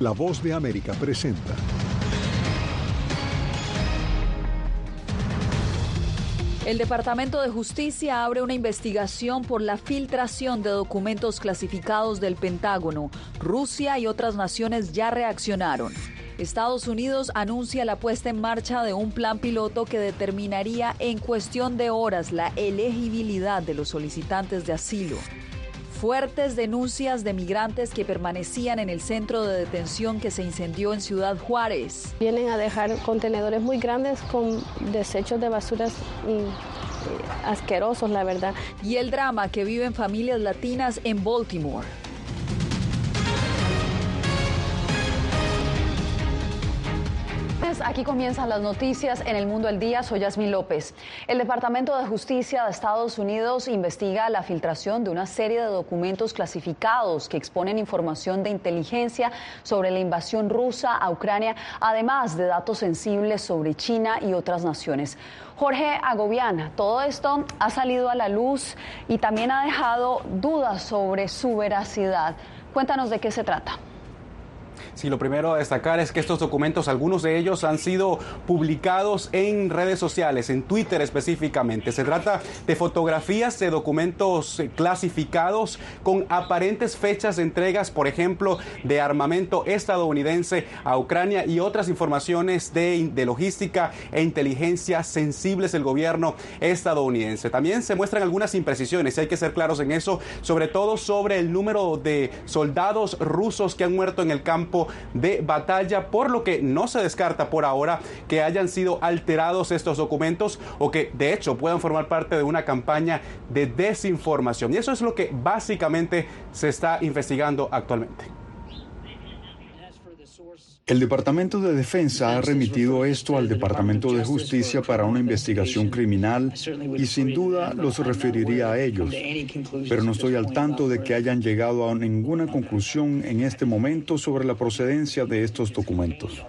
La voz de América presenta. El Departamento de Justicia abre una investigación por la filtración de documentos clasificados del Pentágono. Rusia y otras naciones ya reaccionaron. Estados Unidos anuncia la puesta en marcha de un plan piloto que determinaría en cuestión de horas la elegibilidad de los solicitantes de asilo. Fuertes denuncias de migrantes que permanecían en el centro de detención que se incendió en Ciudad Juárez. Vienen a dejar contenedores muy grandes con desechos de basuras mm, asquerosos, la verdad. Y el drama que viven familias latinas en Baltimore. Aquí comienzan las noticias en el mundo del día. Soy Yasmín López. El Departamento de Justicia de Estados Unidos investiga la filtración de una serie de documentos clasificados que exponen información de inteligencia sobre la invasión rusa a Ucrania, además de datos sensibles sobre China y otras naciones. Jorge Agobiana, todo esto ha salido a la luz y también ha dejado dudas sobre su veracidad. Cuéntanos de qué se trata. Sí, lo primero a destacar es que estos documentos, algunos de ellos han sido publicados en redes sociales, en Twitter específicamente. Se trata de fotografías de documentos clasificados con aparentes fechas de entregas, por ejemplo, de armamento estadounidense a Ucrania y otras informaciones de, de logística e inteligencia sensibles del gobierno estadounidense. También se muestran algunas imprecisiones, y hay que ser claros en eso, sobre todo sobre el número de soldados rusos que han muerto en el campo de batalla, por lo que no se descarta por ahora que hayan sido alterados estos documentos o que de hecho puedan formar parte de una campaña de desinformación. Y eso es lo que básicamente se está investigando actualmente. El Departamento de Defensa ha remitido esto al Departamento de Justicia para una investigación criminal y sin duda los referiría a ellos. Pero no estoy al tanto de que hayan llegado a ninguna conclusión en este momento sobre la procedencia de estos documentos.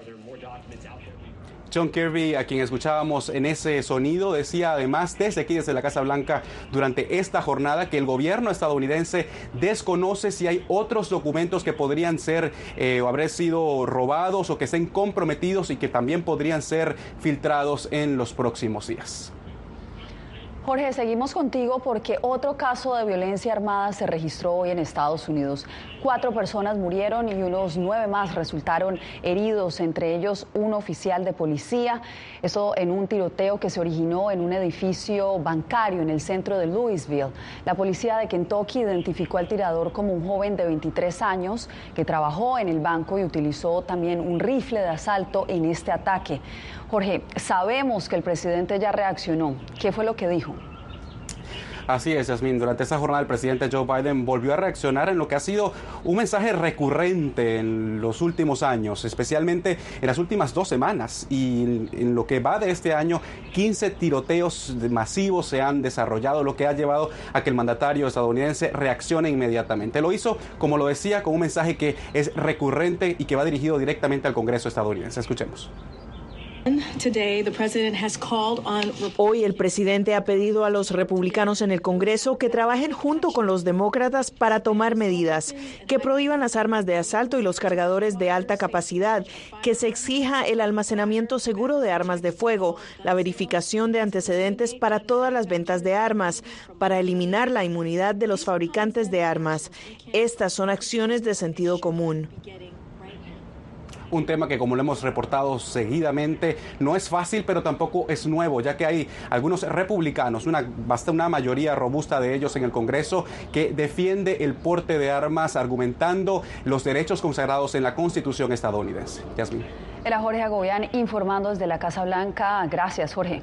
John Kirby, a quien escuchábamos en ese sonido, decía además desde aquí, desde la Casa Blanca, durante esta jornada, que el gobierno estadounidense desconoce si hay otros documentos que podrían ser eh, o haber sido robados o que estén comprometidos y que también podrían ser filtrados en los próximos días. Jorge, seguimos contigo porque otro caso de violencia armada se registró hoy en Estados Unidos. Cuatro personas murieron y unos nueve más resultaron heridos, entre ellos un oficial de policía. Eso en un tiroteo que se originó en un edificio bancario en el centro de Louisville. La policía de Kentucky identificó al tirador como un joven de 23 años que trabajó en el banco y utilizó también un rifle de asalto en este ataque. Jorge, sabemos que el presidente ya reaccionó. ¿Qué fue lo que dijo? Así es, Yasmin. Durante esa jornada el presidente Joe Biden volvió a reaccionar en lo que ha sido un mensaje recurrente en los últimos años, especialmente en las últimas dos semanas. Y en lo que va de este año, 15 tiroteos masivos se han desarrollado, lo que ha llevado a que el mandatario estadounidense reaccione inmediatamente. Lo hizo, como lo decía, con un mensaje que es recurrente y que va dirigido directamente al Congreso estadounidense. Escuchemos. Hoy el presidente ha pedido a los republicanos en el Congreso que trabajen junto con los demócratas para tomar medidas, que prohíban las armas de asalto y los cargadores de alta capacidad, que se exija el almacenamiento seguro de armas de fuego, la verificación de antecedentes para todas las ventas de armas, para eliminar la inmunidad de los fabricantes de armas. Estas son acciones de sentido común un tema que como lo hemos reportado seguidamente no es fácil, pero tampoco es nuevo, ya que hay algunos republicanos, una, basta una mayoría robusta de ellos en el Congreso, que defiende el porte de armas argumentando los derechos consagrados en la Constitución estadounidense. Yasmin. Era Jorge Agobián informando desde la Casa Blanca. Gracias, Jorge.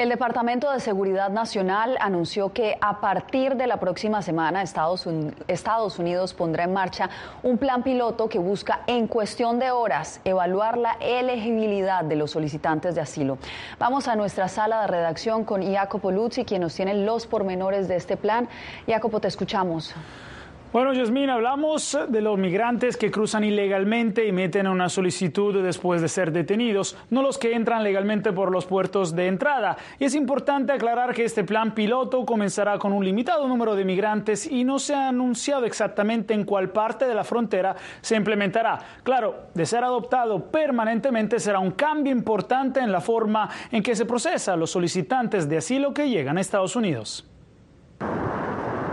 El Departamento de Seguridad Nacional anunció que a partir de la próxima semana Estados, Unidos pondrá en marcha un plan piloto que busca en cuestión de horas evaluar la elegibilidad de los solicitantes de asilo. Vamos a nuestra sala de redacción con Jacopo Luzzi, quien nos tiene los pormenores de este plan. Jacopo, te escuchamos. Bueno, Yasmín, hablamos de los migrantes que cruzan ilegalmente y meten una solicitud después de ser detenidos, no los que entran legalmente por los puertos de entrada. Y es importante aclarar que este plan piloto comenzará con un limitado número de migrantes y no se ha anunciado exactamente en cuál parte de la frontera se implementará. Claro, de ser adoptado permanentemente será un cambio importante en la forma en que se procesa a los solicitantes de asilo que llegan a Estados Unidos.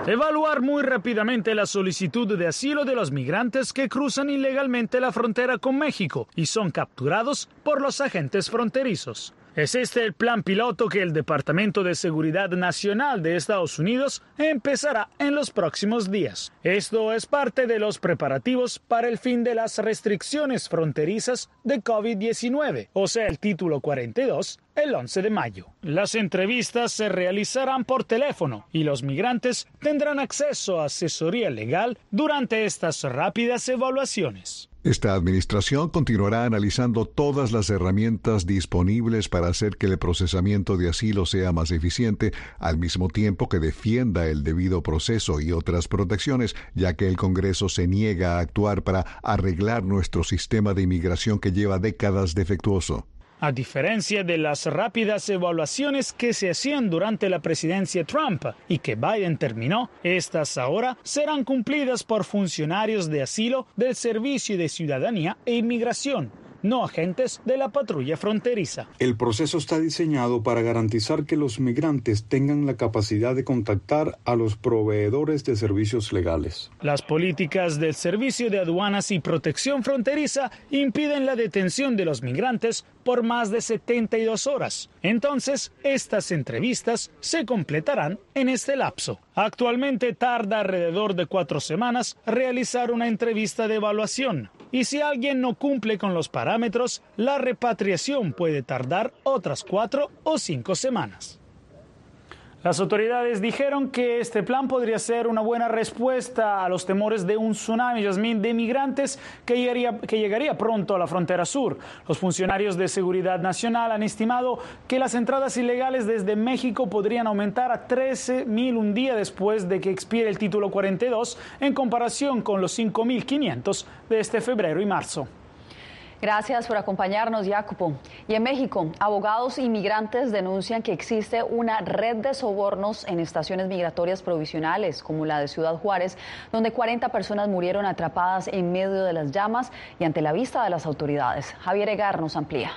Evaluar muy rápidamente la solicitud de asilo de los migrantes que cruzan ilegalmente la frontera con México y son capturados por los agentes fronterizos. Es este el plan piloto que el Departamento de Seguridad Nacional de Estados Unidos empezará en los próximos días. Esto es parte de los preparativos para el fin de las restricciones fronterizas de COVID-19, o sea, el título 42, el 11 de mayo. Las entrevistas se realizarán por teléfono y los migrantes tendrán acceso a asesoría legal durante estas rápidas evaluaciones. Esta administración continuará analizando todas las herramientas disponibles para hacer que el procesamiento de asilo sea más eficiente, al mismo tiempo que defienda el debido proceso y otras protecciones, ya que el Congreso se niega a actuar para arreglar nuestro sistema de inmigración que lleva décadas defectuoso. A diferencia de las rápidas evaluaciones que se hacían durante la presidencia Trump y que Biden terminó, estas ahora serán cumplidas por funcionarios de asilo del Servicio de Ciudadanía e Inmigración no agentes de la patrulla fronteriza. El proceso está diseñado para garantizar que los migrantes tengan la capacidad de contactar a los proveedores de servicios legales. Las políticas del Servicio de Aduanas y Protección Fronteriza impiden la detención de los migrantes por más de 72 horas. Entonces, estas entrevistas se completarán en este lapso. Actualmente tarda alrededor de cuatro semanas realizar una entrevista de evaluación y si alguien no cumple con los parámetros, la repatriación puede tardar otras cuatro o cinco semanas. Las autoridades dijeron que este plan podría ser una buena respuesta a los temores de un tsunami, de migrantes que llegaría, que llegaría pronto a la frontera sur. Los funcionarios de seguridad nacional han estimado que las entradas ilegales desde México podrían aumentar a 13 mil un día después de que expire el título 42 en comparación con los 5.500 de este febrero y marzo. Gracias por acompañarnos, Jacopo. Y en México, abogados inmigrantes denuncian que existe una red de sobornos en estaciones migratorias provisionales, como la de Ciudad Juárez, donde 40 personas murieron atrapadas en medio de las llamas y ante la vista de las autoridades. Javier Egar nos amplía.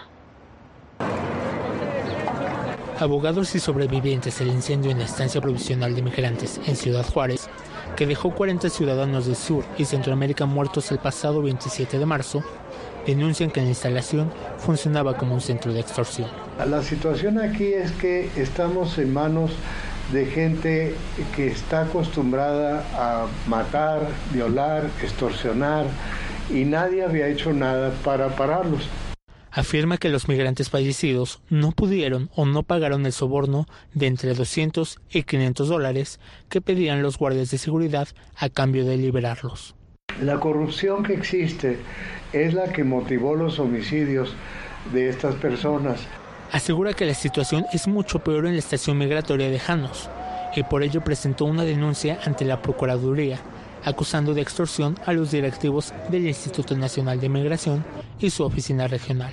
Abogados y sobrevivientes del incendio en la estancia provisional de migrantes en Ciudad Juárez, que dejó 40 ciudadanos del sur y Centroamérica muertos el pasado 27 de marzo, denuncian que la instalación funcionaba como un centro de extorsión. La situación aquí es que estamos en manos de gente que está acostumbrada a matar, violar, extorsionar y nadie había hecho nada para pararlos. Afirma que los migrantes fallecidos no pudieron o no pagaron el soborno de entre 200 y 500 dólares que pedían los guardias de seguridad a cambio de liberarlos. La corrupción que existe es la que motivó los homicidios de estas personas. Asegura que la situación es mucho peor en la estación migratoria de Janos y por ello presentó una denuncia ante la Procuraduría acusando de extorsión a los directivos del Instituto Nacional de Migración y su oficina regional.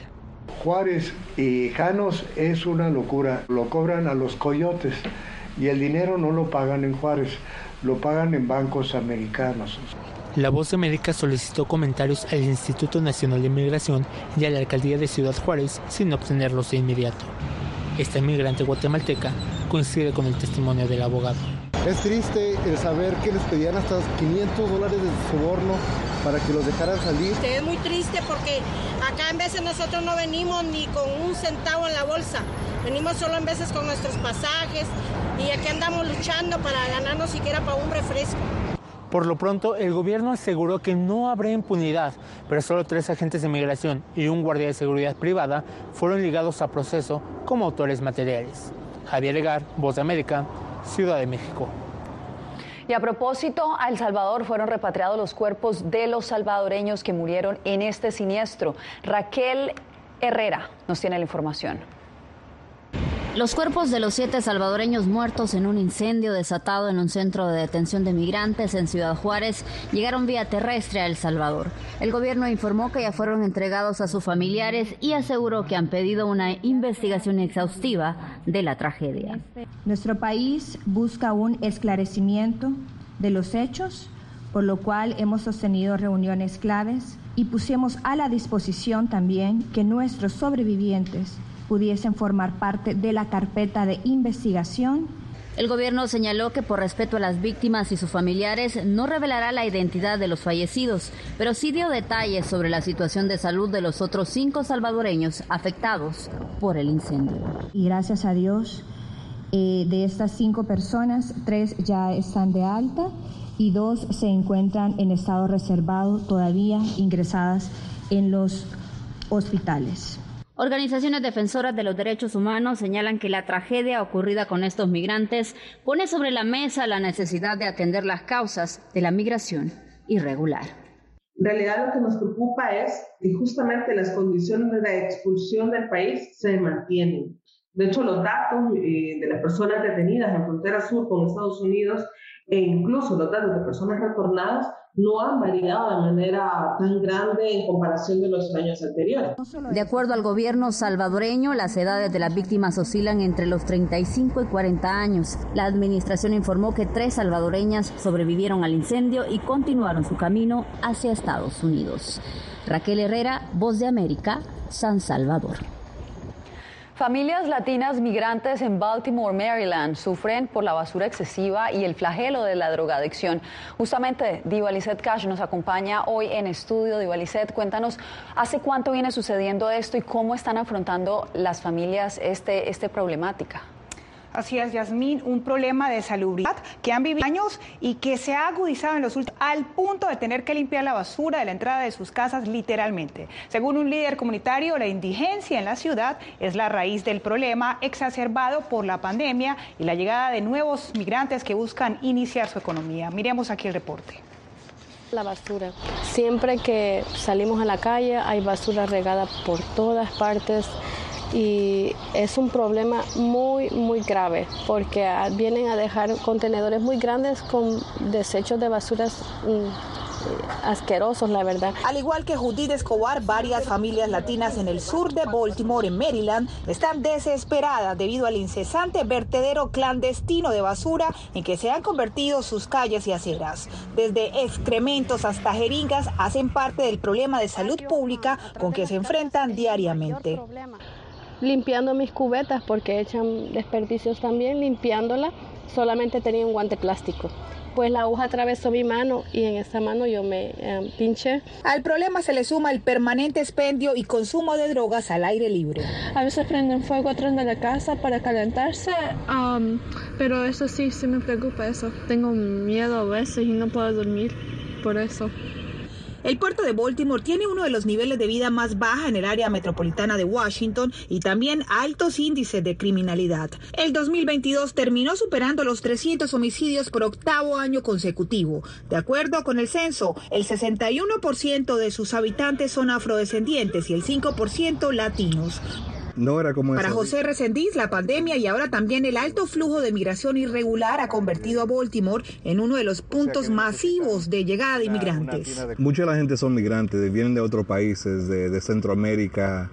Juárez y Janos es una locura, lo cobran a los coyotes y el dinero no lo pagan en Juárez, lo pagan en bancos americanos. La Voz de América solicitó comentarios al Instituto Nacional de Inmigración y a la Alcaldía de Ciudad Juárez sin obtenerlos de inmediato. Esta inmigrante guatemalteca coincide con el testimonio del abogado. Es triste el saber que les pedían hasta 500 dólares de soborno para que los dejaran salir. Es muy triste porque acá en veces nosotros no venimos ni con un centavo en la bolsa. Venimos solo en veces con nuestros pasajes y aquí andamos luchando para ganarnos siquiera para un refresco. Por lo pronto, el gobierno aseguró que no habrá impunidad, pero solo tres agentes de migración y un guardia de seguridad privada fueron ligados a proceso como autores materiales. Javier Legar, Voz de América, Ciudad de México. Y a propósito, a El Salvador fueron repatriados los cuerpos de los salvadoreños que murieron en este siniestro. Raquel Herrera nos tiene la información. Los cuerpos de los siete salvadoreños muertos en un incendio desatado en un centro de detención de migrantes en Ciudad Juárez llegaron vía terrestre a El Salvador. El gobierno informó que ya fueron entregados a sus familiares y aseguró que han pedido una investigación exhaustiva de la tragedia. Nuestro país busca un esclarecimiento de los hechos, por lo cual hemos sostenido reuniones claves y pusimos a la disposición también que nuestros sobrevivientes pudiesen formar parte de la carpeta de investigación. El gobierno señaló que por respeto a las víctimas y sus familiares no revelará la identidad de los fallecidos, pero sí dio detalles sobre la situación de salud de los otros cinco salvadoreños afectados por el incendio. Y gracias a Dios, eh, de estas cinco personas, tres ya están de alta y dos se encuentran en estado reservado todavía ingresadas en los hospitales. Organizaciones defensoras de los derechos humanos señalan que la tragedia ocurrida con estos migrantes pone sobre la mesa la necesidad de atender las causas de la migración irregular. En realidad lo que nos preocupa es que justamente las condiciones de expulsión del país se mantienen. De hecho, los datos eh, de las personas detenidas en frontera sur con Estados Unidos e incluso los datos de personas retornadas no han variado de manera tan grande en comparación de los años anteriores. De acuerdo al gobierno salvadoreño, las edades de las víctimas oscilan entre los 35 y 40 años. La administración informó que tres salvadoreñas sobrevivieron al incendio y continuaron su camino hacia Estados Unidos. Raquel Herrera, Voz de América, San Salvador. Familias latinas migrantes en Baltimore, Maryland, sufren por la basura excesiva y el flagelo de la drogadicción. Justamente, Diva Cash nos acompaña hoy en estudio. Diva cuéntanos, ¿hace cuánto viene sucediendo esto y cómo están afrontando las familias este, esta problemática? Así es, Yasmín, un problema de salubridad que han vivido años y que se ha agudizado en los últimos al punto de tener que limpiar la basura de la entrada de sus casas literalmente. Según un líder comunitario, la indigencia en la ciudad es la raíz del problema exacerbado por la pandemia y la llegada de nuevos migrantes que buscan iniciar su economía. Miremos aquí el reporte. La basura. Siempre que salimos a la calle hay basura regada por todas partes y es un problema muy, muy grave porque vienen a dejar contenedores muy grandes con desechos de basuras mm, asquerosos, la verdad. Al igual que Judith Escobar, varias familias latinas en el sur de Baltimore, en Maryland, están desesperadas debido al incesante vertedero clandestino de basura en que se han convertido sus calles y aceras. Desde excrementos hasta jeringas hacen parte del problema de salud pública con que se enfrentan diariamente limpiando mis cubetas porque echan desperdicios también, limpiándola, solamente tenía un guante plástico. Pues la aguja atravesó mi mano y en esa mano yo me eh, pinché. Al problema se le suma el permanente expendio y consumo de drogas al aire libre. A veces prenden fuego atrás de la casa para calentarse, pero eso sí, sí me preocupa eso. Tengo miedo a veces y no puedo dormir por eso. El puerto de Baltimore tiene uno de los niveles de vida más baja en el área metropolitana de Washington y también altos índices de criminalidad. El 2022 terminó superando los 300 homicidios por octavo año consecutivo. De acuerdo con el censo, el 61% de sus habitantes son afrodescendientes y el 5% latinos era como Para José Resendiz, la pandemia y ahora también el alto flujo de migración irregular ha convertido a Baltimore en uno de los puntos masivos de llegada de inmigrantes. Mucha de la gente son migrantes, vienen de otros países, de, Centroamérica.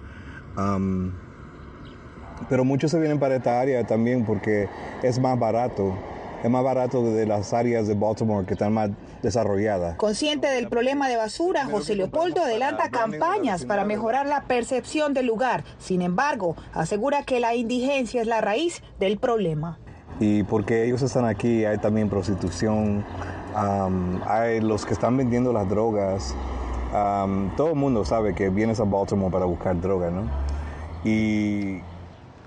pero muchos se vienen para esta área también porque es más barato es más barato de las áreas de Baltimore que están más desarrolladas. Consciente del problema de basura, José Leopoldo adelanta campañas para mejorar la percepción del lugar. Sin embargo, asegura que la indigencia es la raíz del problema. Y porque ellos están aquí, hay también prostitución, hay los que están vendiendo las drogas. todo el mundo sabe que vienes a Baltimore para buscar droga, ¿no? Y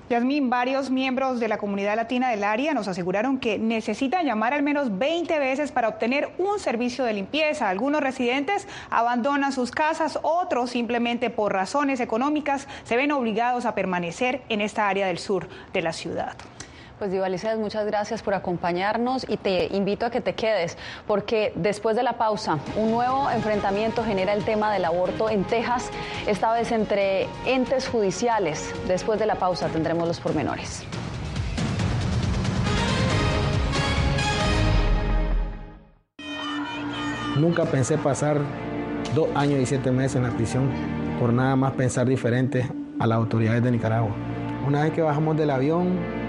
Yasmín, varios miembros de la comunidad latina del área nos aseguraron que necesitan llamar al menos 20 veces para obtener un servicio de limpieza. Algunos residentes abandonan sus casas, otros simplemente por razones económicas se ven obligados a permanecer en esta área del sur de la ciudad. Pues Diva muchas gracias por acompañarnos y te invito a que te quedes, porque después de la pausa, un nuevo enfrentamiento genera el tema del aborto en Texas, esta vez entre entes judiciales. Después de la pausa tendremos los pormenores. Nunca pensé pasar dos años y siete meses en la prisión por nada más pensar diferente a las autoridades de Nicaragua. Una vez que bajamos del avión,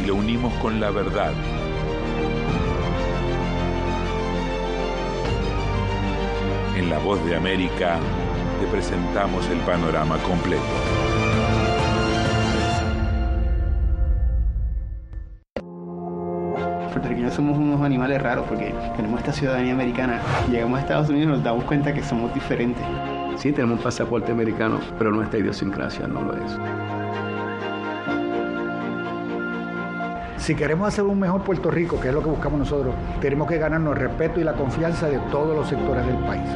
y lo unimos con la verdad. En La Voz de América te presentamos el panorama completo. puertorriqueños somos unos animales raros porque tenemos esta ciudadanía americana. Llegamos a Estados Unidos y nos damos cuenta que somos diferentes. Sí, tenemos un pasaporte americano, pero nuestra idiosincrasia no lo es. Si queremos hacer un mejor Puerto Rico, que es lo que buscamos nosotros, tenemos que ganarnos el respeto y la confianza de todos los sectores del país.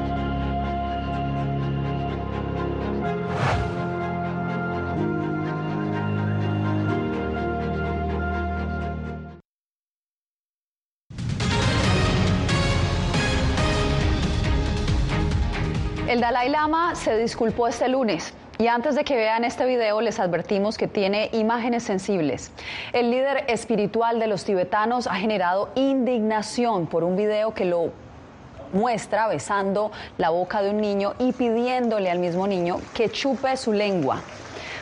El Dalai Lama se disculpó este lunes. Y antes de que vean este video, les advertimos que tiene imágenes sensibles. El líder espiritual de los tibetanos ha generado indignación por un video que lo muestra besando la boca de un niño y pidiéndole al mismo niño que chupe su lengua.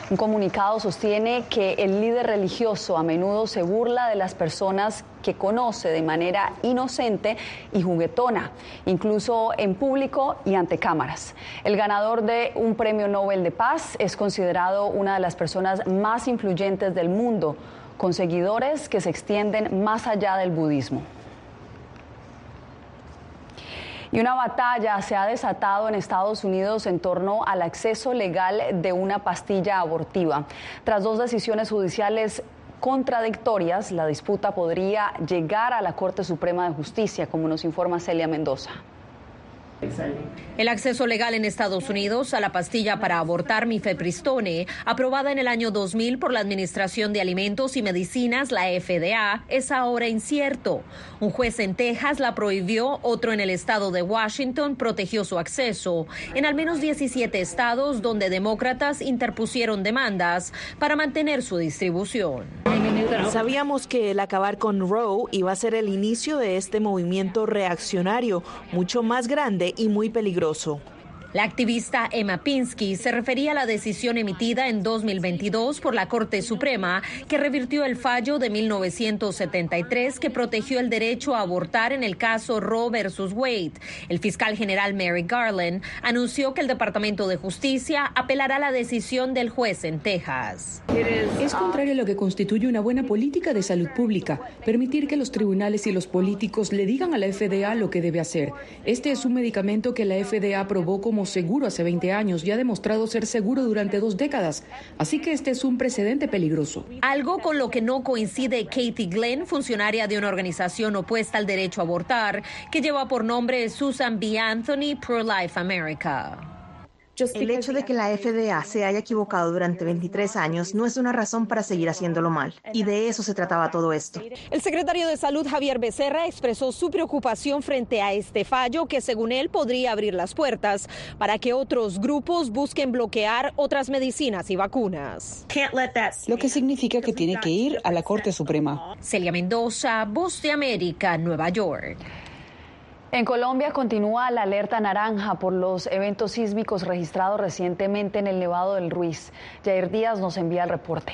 Un comunicado sostiene que el líder religioso a menudo se burla de las personas que conoce de manera inocente y juguetona, incluso en público y ante cámaras. El ganador de un premio Nobel de Paz es considerado una de las personas más influyentes del mundo, con seguidores que se extienden más allá del budismo. Y una batalla se ha desatado en Estados Unidos en torno al acceso legal de una pastilla abortiva. Tras dos decisiones judiciales contradictorias, la disputa podría llegar a la Corte Suprema de Justicia, como nos informa Celia Mendoza. El acceso legal en Estados Unidos a la pastilla para abortar mifepristone, aprobada en el año 2000 por la Administración de Alimentos y Medicinas, la FDA, es ahora incierto. Un juez en Texas la prohibió, otro en el estado de Washington protegió su acceso. En al menos 17 estados donde demócratas interpusieron demandas para mantener su distribución. Sabíamos que el acabar con Roe iba a ser el inicio de este movimiento reaccionario, mucho más grande y muy peligroso. La activista Emma Pinsky se refería a la decisión emitida en 2022 por la Corte Suprema que revirtió el fallo de 1973 que protegió el derecho a abortar en el caso Roe versus Wade. El fiscal general Mary Garland anunció que el Departamento de Justicia apelará la decisión del juez en Texas. Es contrario a lo que constituye una buena política de salud pública, permitir que los tribunales y los políticos le digan a la FDA lo que debe hacer. Este es un medicamento que la FDA aprobó como seguro hace 20 años y ha demostrado ser seguro durante dos décadas. Así que este es un precedente peligroso. Algo con lo que no coincide Katie Glenn, funcionaria de una organización opuesta al derecho a abortar, que lleva por nombre Susan B. Anthony Pro-Life America. El hecho de que la FDA se haya equivocado durante 23 años no es una razón para seguir haciéndolo mal. Y de eso se trataba todo esto. El secretario de Salud, Javier Becerra, expresó su preocupación frente a este fallo que, según él, podría abrir las puertas para que otros grupos busquen bloquear otras medicinas y vacunas. Lo que significa que tiene que ir a la Corte Suprema. Celia Mendoza, Voz de América, Nueva York. En Colombia continúa la alerta naranja por los eventos sísmicos registrados recientemente en el Nevado del Ruiz. Jair Díaz nos envía el reporte.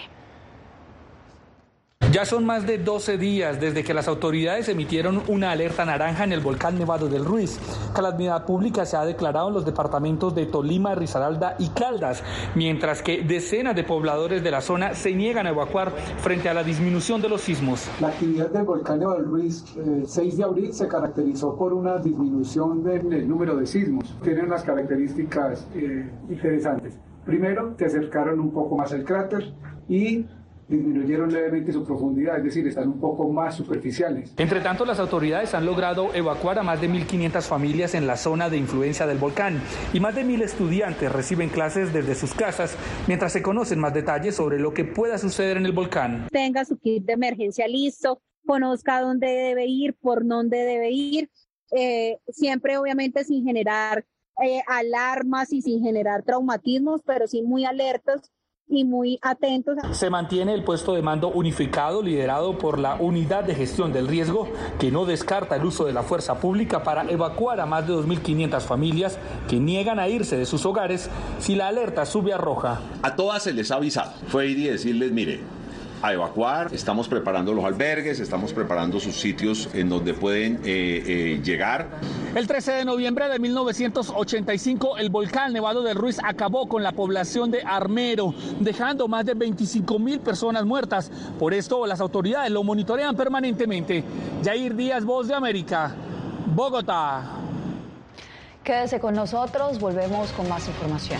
Ya son más de 12 días desde que las autoridades emitieron una alerta naranja en el volcán Nevado del Ruiz. Calamidad pública se ha declarado en los departamentos de Tolima, Risaralda y Caldas, mientras que decenas de pobladores de la zona se niegan a evacuar frente a la disminución de los sismos. La actividad del volcán Nevado del Ruiz, el 6 de abril, se caracterizó por una disminución del número de sismos. Tiene unas características eh, interesantes. Primero, se acercaron un poco más al cráter y disminuyeron levemente su profundidad, es decir, están un poco más superficiales. Entre tanto, las autoridades han logrado evacuar a más de 1.500 familias en la zona de influencia del volcán y más de 1.000 estudiantes reciben clases desde sus casas mientras se conocen más detalles sobre lo que pueda suceder en el volcán. Tenga su kit de emergencia listo, conozca dónde debe ir, por dónde debe ir, eh, siempre obviamente sin generar eh, alarmas y sin generar traumatismos, pero sí muy alertos y muy atentos. Se mantiene el puesto de mando unificado liderado por la Unidad de Gestión del Riesgo, que no descarta el uso de la fuerza pública para evacuar a más de 2.500 familias que niegan a irse de sus hogares si la alerta sube a roja. A todas se les ha avisado. Fue ir y decirles, mire, a evacuar. Estamos preparando los albergues, estamos preparando sus sitios en donde pueden eh, eh, llegar. El 13 de noviembre de 1985, el volcán Nevado del Ruiz acabó con la población de Armero, dejando más de 25 mil personas muertas. Por esto, las autoridades lo monitorean permanentemente. Jair Díaz, Voz de América, Bogotá. Quédese con nosotros, volvemos con más información.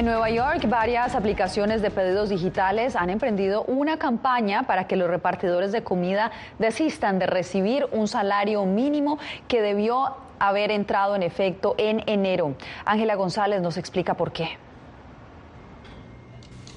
En Nueva York, varias aplicaciones de pedidos digitales han emprendido una campaña para que los repartidores de comida desistan de recibir un salario mínimo que debió haber entrado en efecto en enero. Ángela González nos explica por qué.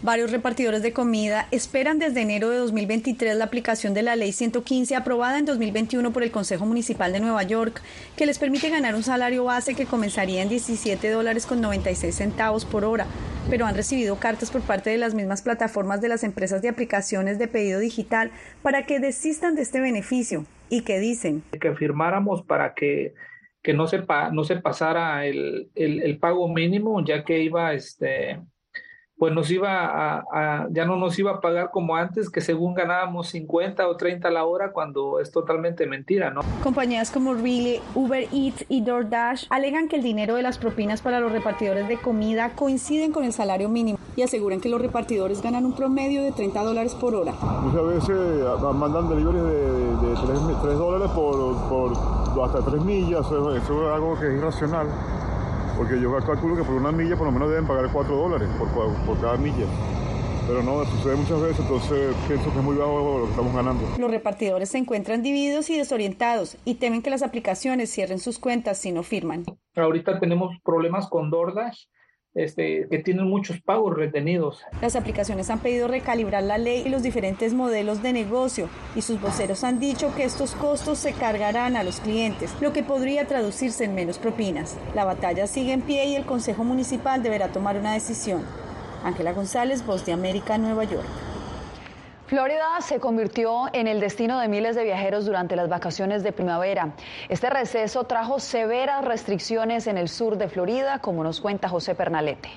Varios repartidores de comida esperan desde enero de 2023 la aplicación de la Ley 115 aprobada en 2021 por el Consejo Municipal de Nueva York, que les permite ganar un salario base que comenzaría en 17 dólares con 96 centavos por hora, pero han recibido cartas por parte de las mismas plataformas de las empresas de aplicaciones de pedido digital para que desistan de este beneficio y que dicen que firmáramos para que que no se, no se pasara el, el, el pago mínimo, ya que iba este pues nos iba a, a, ya no nos iba a pagar como antes, que según ganábamos 50 o 30 a la hora, cuando es totalmente mentira, ¿no? Compañías como Really, Uber Eats y DoorDash alegan que el dinero de las propinas para los repartidores de comida coinciden con el salario mínimo y aseguran que los repartidores ganan un promedio de 30 dólares por hora. Muchas veces mandan deliveries de, de, 3, 3, dólares por, por hasta 3 millas, eso, eso es algo que es irracional. Porque yo calculo que por una milla por lo menos deben pagar 4 dólares por, por cada milla. Pero no, sucede muchas veces, entonces pienso que es muy bajo lo que estamos ganando. Los repartidores se encuentran divididos y desorientados y temen que las aplicaciones cierren sus cuentas si no firman. Ahorita tenemos problemas con DoorDash. Este, que tienen muchos pagos retenidos. Las aplicaciones han pedido recalibrar la ley y los diferentes modelos de negocio y sus voceros han dicho que estos costos se cargarán a los clientes, lo que podría traducirse en menos propinas. La batalla sigue en pie y el Consejo Municipal deberá tomar una decisión. Ángela González, Voz de América, Nueva York. Florida se convirtió en el destino de miles de viajeros durante las vacaciones de primavera. Este receso trajo severas restricciones en el sur de Florida, como nos cuenta José Pernalete.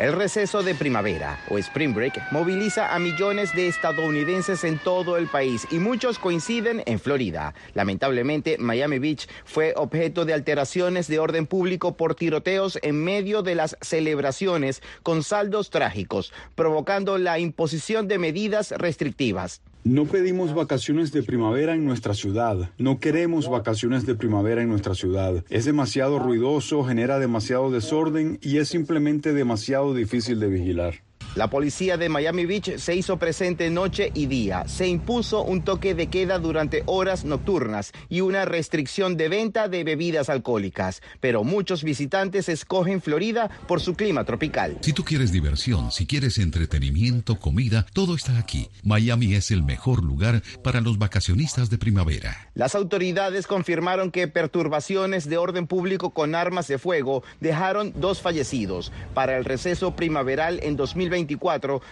El receso de primavera o Spring Break moviliza a millones de estadounidenses en todo el país y muchos coinciden en Florida. Lamentablemente, Miami Beach fue objeto de alteraciones de orden público por tiroteos en medio de las celebraciones con saldos trágicos, provocando la imposición de medidas restrictivas. No pedimos vacaciones de primavera en nuestra ciudad. No queremos vacaciones de primavera en nuestra ciudad. Es demasiado ruidoso, genera demasiado desorden y es simplemente demasiado difícil de vigilar. La policía de Miami Beach se hizo presente noche y día. Se impuso un toque de queda durante horas nocturnas y una restricción de venta de bebidas alcohólicas. Pero muchos visitantes escogen Florida por su clima tropical. Si tú quieres diversión, si quieres entretenimiento, comida, todo está aquí. Miami es el mejor lugar para los vacacionistas de primavera. Las autoridades confirmaron que perturbaciones de orden público con armas de fuego dejaron dos fallecidos. Para el receso primaveral en 2020,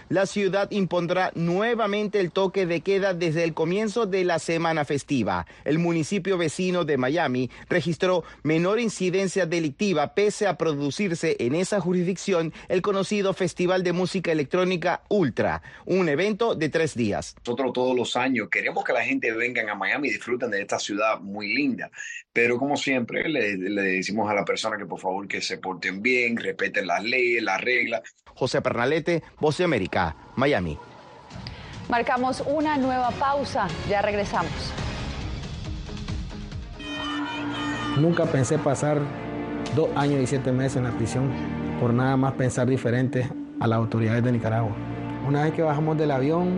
la ciudad impondrá nuevamente el toque de queda desde el comienzo de la semana festiva. El municipio vecino de Miami registró menor incidencia delictiva pese a producirse en esa jurisdicción el conocido Festival de Música Electrónica Ultra, un evento de tres días. Nosotros todos los años queremos que la gente venga a Miami y disfruten de esta ciudad muy linda, pero como siempre le, le decimos a la persona que por favor que se porten bien, respeten las leyes, las reglas. José Pernalete, Voz de América, Miami. Marcamos una nueva pausa, ya regresamos. Nunca pensé pasar dos años y siete meses en la prisión por nada más pensar diferente a las autoridades de Nicaragua. Una vez que bajamos del avión,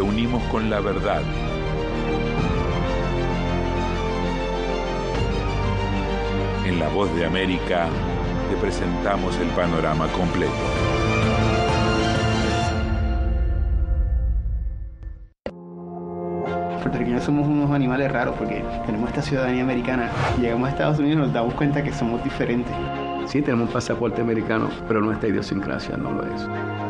lo unimos con la verdad. En La Voz de América te presentamos el panorama completo. puertorriqueños somos unos animales raros porque tenemos esta ciudadanía americana. Llegamos a Estados Unidos y nos damos cuenta que somos diferentes. Sí, tenemos un pasaporte americano, pero nuestra idiosincrasia no lo es.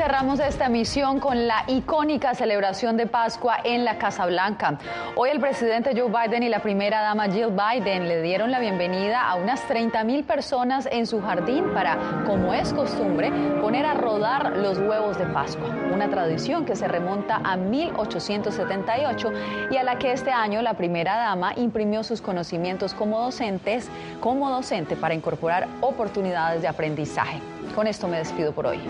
Cerramos esta misión con la icónica celebración de Pascua en la Casa Blanca. Hoy el presidente Joe Biden y la primera dama Jill Biden le dieron la bienvenida a unas 30 mil personas en su jardín para, como es costumbre, poner a rodar los huevos de Pascua, una tradición que se remonta a 1878 y a la que este año la primera dama imprimió sus conocimientos como docentes, como docente para incorporar oportunidades de aprendizaje. Con esto me despido por hoy.